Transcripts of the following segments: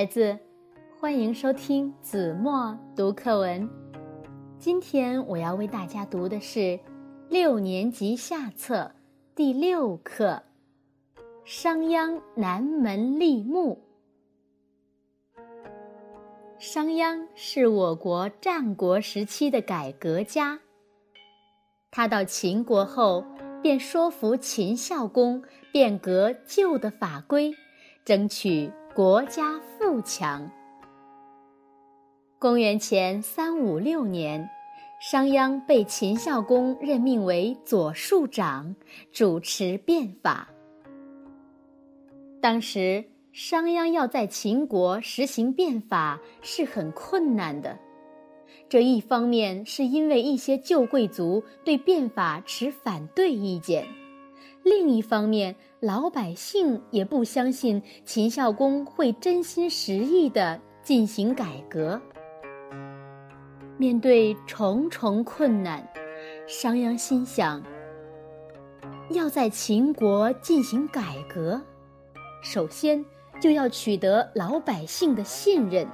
孩子，欢迎收听子墨读课文。今天我要为大家读的是六年级下册第六课《商鞅南门立木》。商鞅是我国战国时期的改革家。他到秦国后，便说服秦孝公变革旧的法规，争取。国家富强。公元前三五六年，商鞅被秦孝公任命为左庶长，主持变法。当时，商鞅要在秦国实行变法是很困难的。这一方面是因为一些旧贵族对变法持反对意见。另一方面，老百姓也不相信秦孝公会真心实意地进行改革。面对重重困难，商鞅心想：要在秦国进行改革，首先就要取得老百姓的信任，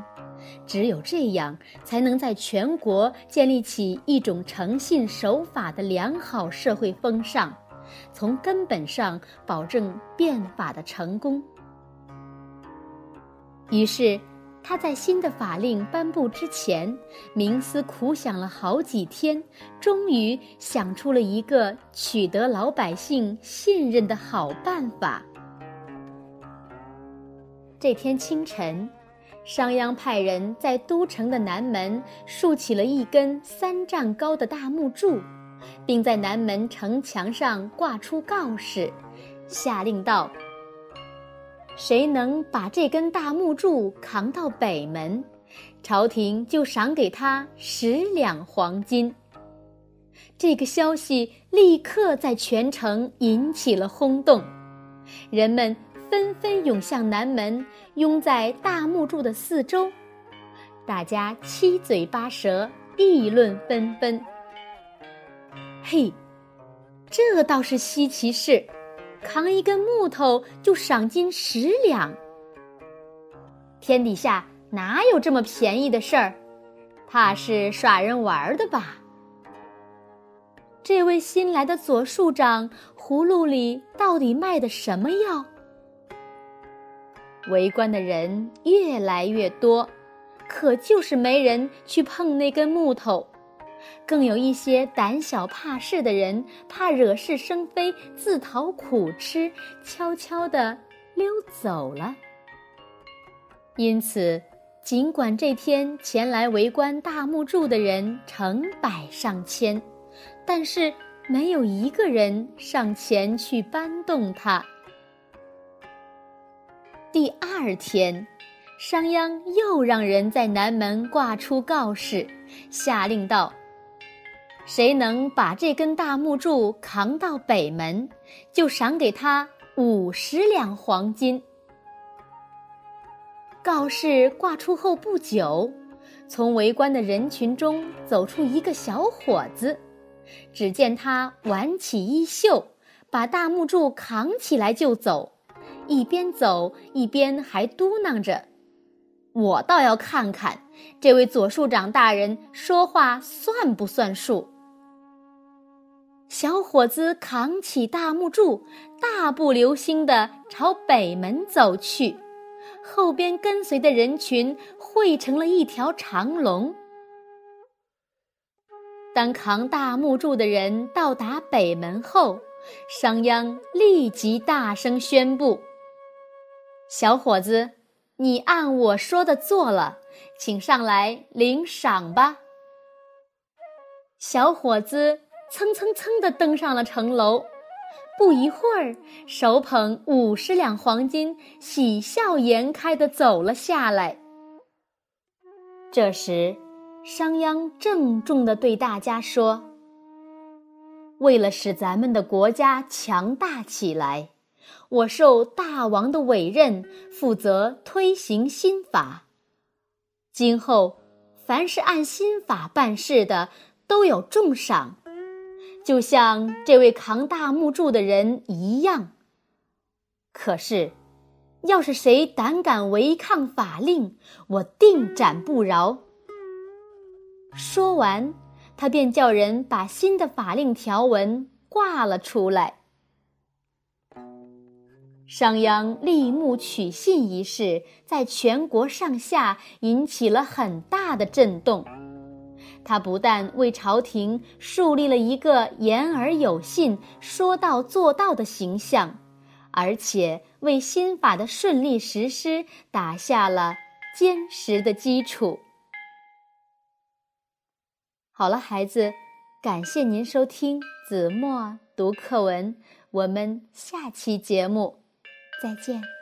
只有这样，才能在全国建立起一种诚信守法的良好社会风尚。从根本上保证变法的成功。于是，他在新的法令颁布之前，冥思苦想了好几天，终于想出了一个取得老百姓信任的好办法。这天清晨，商鞅派人在都城的南门竖起了一根三丈高的大木柱。并在南门城墙上挂出告示，下令道：“谁能把这根大木柱扛到北门，朝廷就赏给他十两黄金。”这个消息立刻在全城引起了轰动，人们纷纷涌向南门，拥在大木柱的四周，大家七嘴八舌，议论纷纷。嘿，这倒是稀奇事，扛一根木头就赏金十两。天底下哪有这么便宜的事儿？怕是耍人玩的吧？这位新来的左庶长，葫芦里到底卖的什么药？围观的人越来越多，可就是没人去碰那根木头。更有一些胆小怕事的人，怕惹是生非，自讨苦吃，悄悄地溜走了。因此，尽管这天前来围观大木柱的人成百上千，但是没有一个人上前去搬动它。第二天，商鞅又让人在南门挂出告示，下令道。谁能把这根大木柱扛到北门，就赏给他五十两黄金。告示挂出后不久，从围观的人群中走出一个小伙子，只见他挽起衣袖，把大木柱扛起来就走，一边走一边还嘟囔着：“我倒要看看，这位左庶长大人说话算不算数。”小伙子扛起大木柱，大步流星地朝北门走去，后边跟随的人群汇成了一条长龙。当扛大木柱的人到达北门后，商鞅立即大声宣布：“小伙子，你按我说的做了，请上来领赏吧。”小伙子。蹭蹭蹭地登上了城楼，不一会儿，手捧五十两黄金，喜笑颜开地走了下来。这时，商鞅郑重地对大家说：“为了使咱们的国家强大起来，我受大王的委任，负责推行新法。今后，凡是按新法办事的，都有重赏。”就像这位扛大木柱的人一样。可是，要是谁胆敢违抗法令，我定斩不饶。”说完，他便叫人把新的法令条文挂了出来。商鞅立木取信一事，在全国上下引起了很大的震动。他不但为朝廷树立了一个言而有信、说到做到的形象，而且为新法的顺利实施打下了坚实的基础。好了，孩子，感谢您收听子墨读课文，我们下期节目再见。